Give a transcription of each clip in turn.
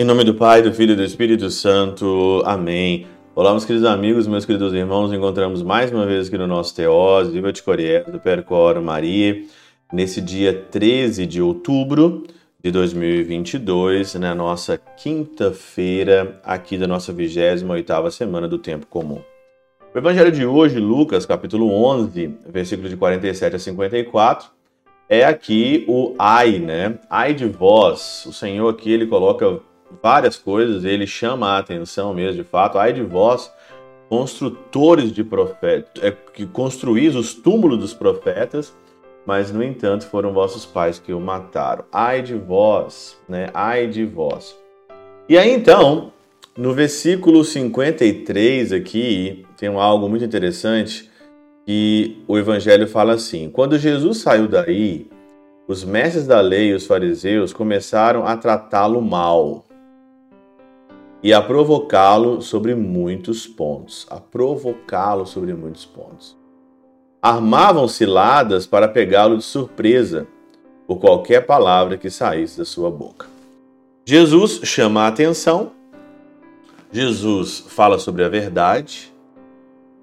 Em nome do Pai, do Filho e do Espírito Santo. Amém. Olá, meus queridos amigos, meus queridos irmãos. Encontramos mais uma vez aqui no nosso Teós, Viva de Coreia, do Percor Maria, nesse dia 13 de outubro de 2022, na nossa quinta-feira, aqui da nossa 28ª semana do Tempo Comum. O evangelho de hoje, Lucas, capítulo 11, versículo de 47 a 54, é aqui o ai, né? Ai de vós. O Senhor aqui, ele coloca várias coisas, ele chama a atenção mesmo, de fato. Ai de vós, construtores de profetas, é, que construís os túmulos dos profetas, mas no entanto foram vossos pais que o mataram. Ai de vós, né? Ai de vós. E aí então, no versículo 53 aqui, tem algo muito interessante que o evangelho fala assim: Quando Jesus saiu daí, os mestres da lei e os fariseus começaram a tratá-lo mal e a provocá-lo sobre muitos pontos. A provocá-lo sobre muitos pontos. Armavam ciladas para pegá-lo de surpresa por qualquer palavra que saísse da sua boca. Jesus chama a atenção, Jesus fala sobre a verdade,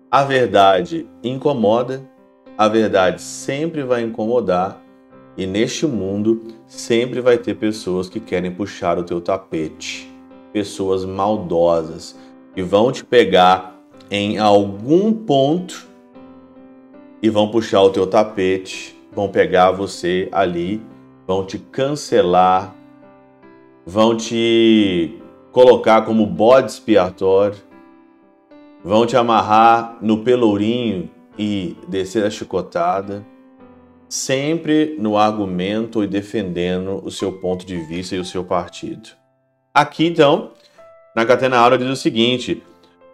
a verdade incomoda, a verdade sempre vai incomodar, e neste mundo sempre vai ter pessoas que querem puxar o teu tapete pessoas maldosas que vão te pegar em algum ponto e vão puxar o teu tapete, vão pegar você ali, vão te cancelar, vão te colocar como bode expiatório, vão te amarrar no pelourinho e descer a chicotada, sempre no argumento e defendendo o seu ponto de vista e o seu partido. Aqui, então, na Catena Aula diz o seguinte: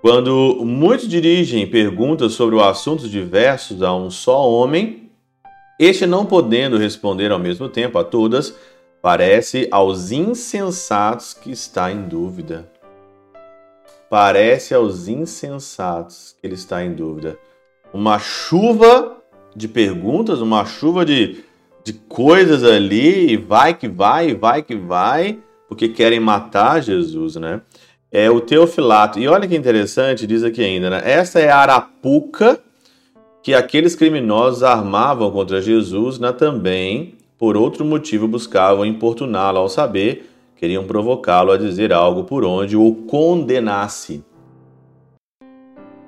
quando muitos dirigem perguntas sobre o assuntos diversos a um só homem, este não podendo responder ao mesmo tempo a todas, parece aos insensatos que está em dúvida. Parece aos insensatos que ele está em dúvida. Uma chuva de perguntas, uma chuva de, de coisas ali, e vai que vai, vai que vai porque querem matar Jesus, né? É o Teofilato. E olha que interessante, diz aqui ainda, né? Essa é a arapuca que aqueles criminosos armavam contra Jesus, né? também, por outro motivo, buscavam importuná-lo ao saber, queriam provocá-lo a dizer algo por onde o condenasse.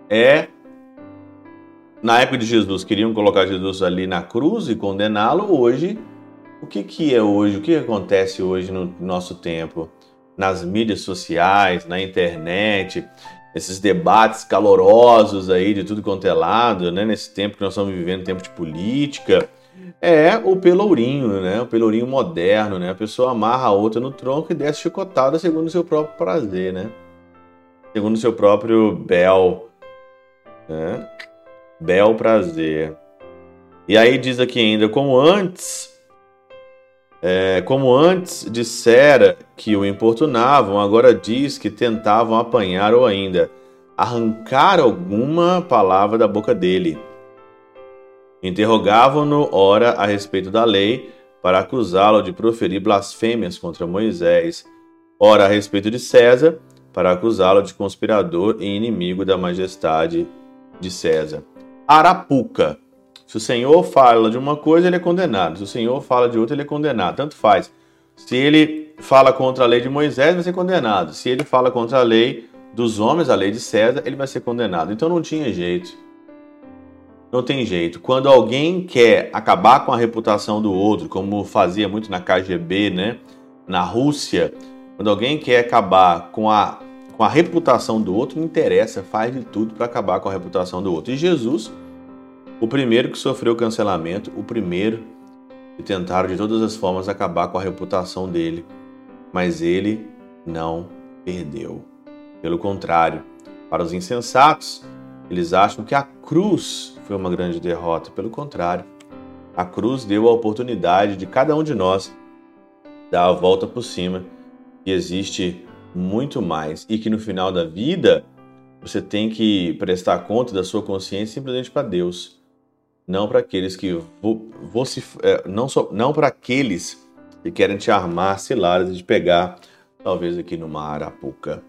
É na época de Jesus, queriam colocar Jesus ali na cruz e condená-lo, hoje o que, que é hoje, o que acontece hoje no nosso tempo? Nas mídias sociais, na internet, esses debates calorosos aí de tudo quanto é lado, né? Nesse tempo que nós estamos vivendo, tempo de política, é o pelourinho, né? O pelourinho moderno, né? A pessoa amarra a outra no tronco e desce chicotada segundo o seu próprio prazer, né? Segundo o seu próprio bel, né? Bel prazer. E aí diz aqui ainda, como antes é, como antes dissera que o importunavam, agora diz que tentavam apanhar ou ainda arrancar alguma palavra da boca dele. Interrogavam-no, ora, a respeito da lei, para acusá-lo de proferir blasfêmias contra Moisés, ora, a respeito de César, para acusá-lo de conspirador e inimigo da majestade de César. Arapuca se o Senhor fala de uma coisa, ele é condenado. Se o Senhor fala de outra, ele é condenado. Tanto faz. Se ele fala contra a lei de Moisés, vai ser condenado. Se ele fala contra a lei dos homens, a lei de César, ele vai ser condenado. Então não tinha jeito. Não tem jeito. Quando alguém quer acabar com a reputação do outro, como fazia muito na KGB, né? Na Rússia, quando alguém quer acabar com a, com a reputação do outro, não interessa, faz de tudo para acabar com a reputação do outro. E Jesus o primeiro que sofreu cancelamento, o primeiro que tentaram de todas as formas acabar com a reputação dele, mas ele não perdeu. Pelo contrário, para os insensatos, eles acham que a cruz foi uma grande derrota. Pelo contrário, a cruz deu a oportunidade de cada um de nós dar a volta por cima e existe muito mais e que no final da vida você tem que prestar conta da sua consciência simplesmente para Deus não para aqueles que é, não, só, não para aqueles que querem te armar ciladas e te pegar talvez aqui numa Arapuca.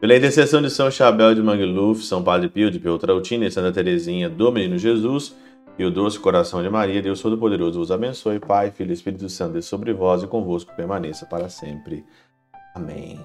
Pela intercessão de São Chabel de Mangluf, São Padre Pio de Pietrautina e Santa Teresinha do Menino Jesus e o doce coração de Maria, Deus Todo-Poderoso vos abençoe, Pai, Filho e Espírito Santo, sobre vós e convosco permaneça para sempre. Amém.